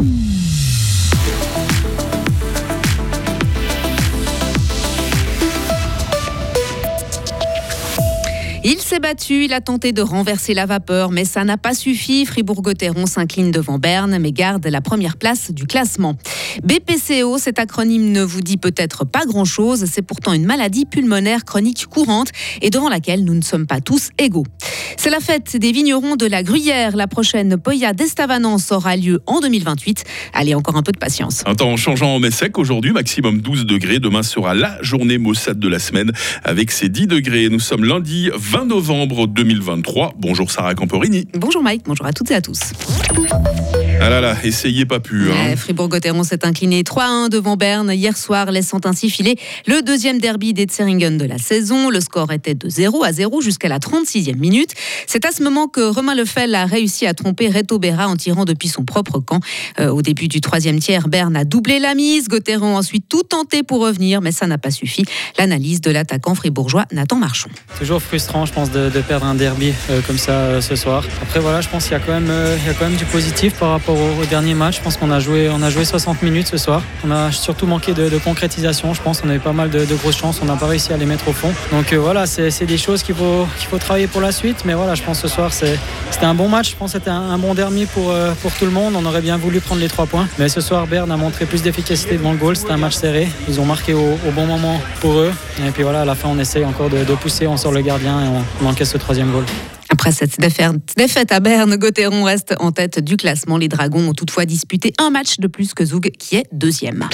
Il s'est battu, il a tenté de renverser la vapeur, mais ça n'a pas suffi. Fribourg-Gotteron s'incline devant Berne, mais garde la première place du classement. BPCO, cet acronyme ne vous dit peut-être pas grand-chose, c'est pourtant une maladie pulmonaire chronique courante et devant laquelle nous ne sommes pas tous égaux. C'est la fête des vignerons de la Gruyère. La prochaine Poya d'Estavanance aura lieu en 2028. Allez, encore un peu de patience. Un temps changeant en mai sec aujourd'hui, maximum 12 degrés. Demain sera la journée maussade de la semaine avec ses 10 degrés. Nous sommes lundi 20 novembre 2023. Bonjour Sarah Camporini. Bonjour Mike, bonjour à toutes et à tous. Ah là là, essayez pas pu. Hein. Fribourg-Gotteron s'est incliné 3-1 devant Berne hier soir, laissant ainsi filer le deuxième derby des Tseringen de la saison. Le score était de 0 à 0 jusqu'à la 36e minute. C'est à ce moment que Romain Lefel a réussi à tromper Reto Berra en tirant depuis son propre camp. Euh, au début du troisième tiers, Berne a doublé la mise. Gotteron a ensuite tout tenté pour revenir, mais ça n'a pas suffi. L'analyse de l'attaquant fribourgeois Nathan Marchand. Toujours frustrant, je pense, de, perdre un derby euh, comme ça euh, ce soir. Après, voilà, je pense qu'il y, a quand même, il y a quand même du positif par rapport au, dernier match. Je pense qu'on a joué, on a joué 60 minutes ce soir. On a surtout manqué de, concrétisation. Je pense qu'on avait pas mal de, grosses chances. On n'a pas réussi à les mettre au fond. Donc voilà, c'est des choses qu'il faut, faut travailler pour la suite. Mais voilà, je pense ce soir, c'était un bon match. Je pense que c'était un, bon dernier pour, euh, pour tout le monde. On aurait bien voulu prendre les trois points. Mais ce soir, Berne a montré plus d'efficacité devant le goal. C'était un match serré. Ils ont marqué au, bon moment pour eux. Et puis voilà, à la fin, on essaye encore de, pousser. On sort le gardien et on, on encaisse ce troisième goal. Après cette défaite à Berne, Gauthieron reste en tête du classement. Les Dragons ont toutefois disputé un match de plus que Zoug, qui est deuxième.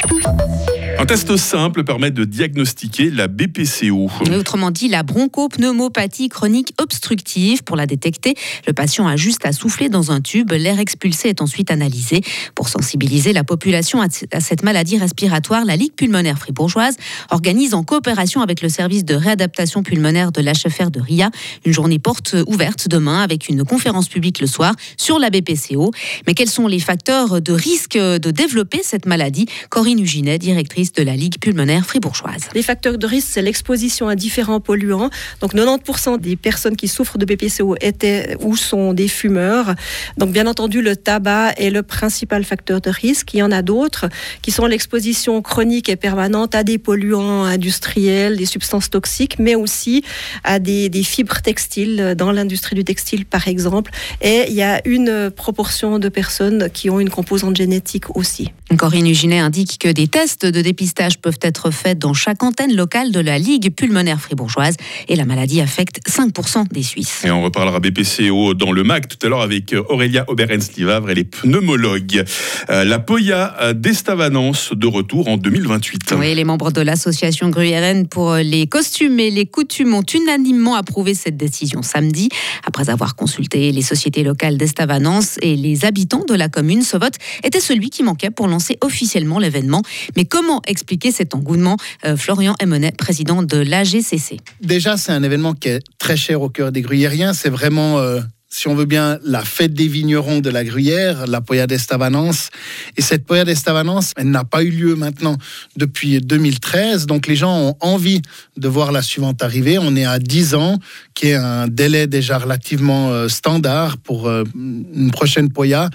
Un test simple permet de diagnostiquer la BPCO. autrement dit, la bronchopneumopathie chronique obstructive. Pour la détecter, le patient a juste à souffler dans un tube. L'air expulsé est ensuite analysé. Pour sensibiliser la population à cette maladie respiratoire, la Ligue pulmonaire fribourgeoise organise en coopération avec le service de réadaptation pulmonaire de l'HFR de RIA une journée porte ouverte demain avec une conférence publique le soir sur la BPCO. Mais quels sont les facteurs de risque de développer cette maladie? Corinne Uginet, directrice de la Ligue pulmonaire fribourgeoise. Les facteurs de risque, c'est l'exposition à différents polluants. Donc 90% des personnes qui souffrent de BPCO étaient ou sont des fumeurs. Donc bien entendu, le tabac est le principal facteur de risque. Il y en a d'autres qui sont l'exposition chronique et permanente à des polluants industriels, des substances toxiques, mais aussi à des, des fibres textiles dans l'industrie du textile, par exemple. Et il y a une proportion de personnes qui ont une composante génétique aussi. Corinne Uginet indique que des tests de dépistage peuvent être faits dans chaque antenne locale de la Ligue pulmonaire fribourgeoise et la maladie affecte 5% des Suisses. Et on reparlera BPCO dans le MAC tout à l'heure avec Aurélia Oberens-Livavre et les pneumologues. Euh, la Poya d'Estavanance de retour en 2028. Oui, les membres de l'association gruyérienne pour les costumes et les coutumes ont unanimement approuvé cette décision samedi. Après avoir consulté les sociétés locales d'Estavanance et les habitants de la commune, ce vote était celui qui manquait pour lancer officiellement l'événement. Mais comment expliquer cet engouement euh, Florian Emonet, président de l'AGCC. Déjà, c'est un événement qui est très cher au cœur des gruyériens. C'est vraiment euh, si on veut bien, la fête des vignerons de la Gruyère, la Poya d'Estavanance. Et cette Poya d'Estavanance, elle n'a pas eu lieu maintenant depuis 2013. Donc les gens ont envie de voir la suivante arriver. On est à 10 ans, qui est un délai déjà relativement euh, standard pour une prochaine Poya.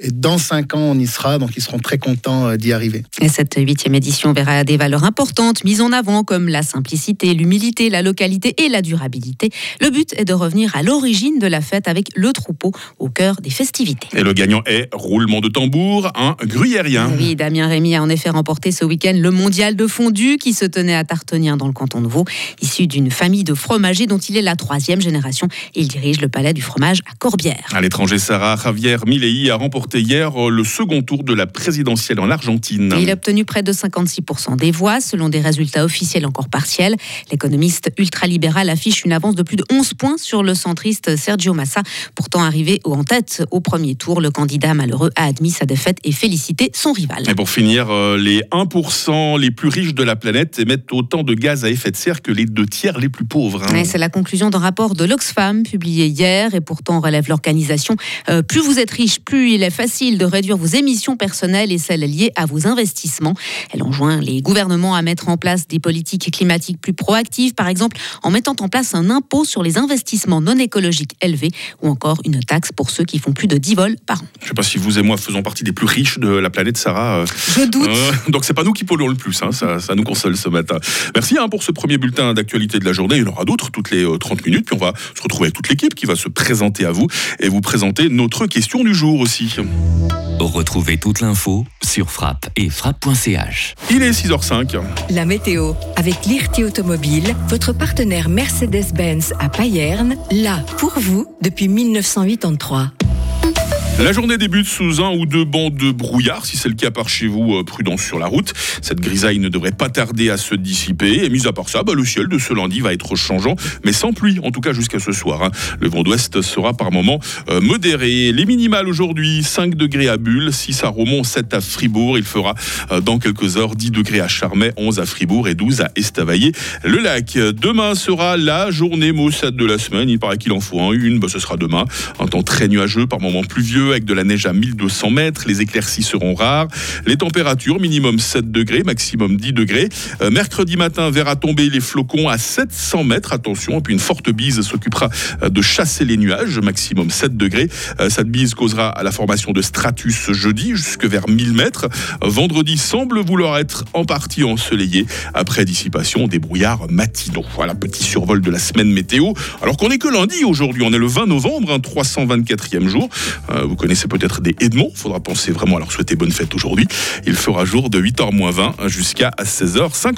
Et dans cinq ans, on y sera, donc ils seront très contents euh, d'y arriver. Et cette huitième édition verra des valeurs importantes mises en avant, comme la simplicité, l'humilité, la localité et la durabilité. Le but est de revenir à l'origine de la fête avec le troupeau au cœur des festivités. Et le gagnant est, roulement de tambour, un gruyérien. Oui, Damien Rémy a en effet remporté ce week-end le mondial de fondu qui se tenait à Tartonien dans le canton de Vaud. Issu d'une famille de fromagers dont il est la troisième génération, il dirige le palais du fromage à Corbière. À l'étranger, Sarah Javier Milei a remporté hier euh, le second tour de la présidentielle en Argentine. Il a obtenu près de 56% des voix, selon des résultats officiels encore partiels. L'économiste ultralibéral affiche une avance de plus de 11 points sur le centriste Sergio Massa. Pourtant arrivé en tête au premier tour, le candidat malheureux a admis sa défaite et félicité son rival. Et pour finir, euh, les 1% les plus riches de la planète émettent autant de gaz à effet de serre que les deux tiers les plus pauvres. Hein. C'est la conclusion d'un rapport de l'Oxfam publié hier et pourtant relève l'organisation. Euh, plus vous êtes riche, plus il est facile de réduire vos émissions personnelles et celles liées à vos investissements. Elle enjoint les gouvernements à mettre en place des politiques climatiques plus proactives, par exemple en mettant en place un impôt sur les investissements non écologiques élevés ou encore une taxe pour ceux qui font plus de 10 vols par an. Je ne sais pas si vous et moi faisons partie des plus riches de la planète, Sarah. Je doute. Euh, donc c'est pas nous qui polluons le plus, hein, ça, ça, nous console ce matin. Merci hein, pour ce premier bulletin d'actualité de la journée. Il y en aura d'autres toutes les 30 euh, minutes, puis on va se retrouver avec toute l'équipe qui va se présenter à vous et vous présenter notre question du jour aussi. Retrouvez toute l'info sur frappe et frappe.ch. Il est 6h05. La météo avec l'IRT Automobile, votre partenaire Mercedes-Benz à Payerne, là pour vous depuis 1983. La journée débute sous un ou deux bancs de brouillard. Si c'est le cas par chez vous, euh, prudence sur la route. Cette grisaille ne devrait pas tarder à se dissiper. Et mis à part ça, bah, le ciel de ce lundi va être changeant, mais sans pluie, en tout cas jusqu'à ce soir. Hein. Le vent d'ouest sera par moments euh, modéré. Les minimales aujourd'hui, 5 degrés à Bulle, 6 à Romont, 7 à Fribourg. Il fera euh, dans quelques heures 10 degrés à Charmey, 11 à Fribourg et 12 à Estavayer. Le lac. Demain sera la journée maussade de la semaine. Il paraît qu'il en faut un, une. Bah, ce sera demain. Un temps très nuageux, par moments pluvieux avec de la neige à 1200 mètres. Les éclaircies seront rares. Les températures, minimum 7 degrés, maximum 10 degrés. Euh, mercredi matin, verra tomber les flocons à 700 mètres. Attention, et puis une forte bise s'occupera euh, de chasser les nuages, maximum 7 degrés. Euh, cette bise causera à la formation de stratus jeudi jusque vers 1000 mètres. Vendredi semble vouloir être en partie ensoleillé après dissipation des brouillards matinaux. Voilà, petit survol de la semaine météo. Alors qu'on est que lundi aujourd'hui, on est le 20 novembre, un 324e jour. Vous connaissez peut-être des Edmonds. Il faudra penser vraiment à leur souhaiter bonne fête aujourd'hui. Il fera jour de 8h20 jusqu'à 16h50.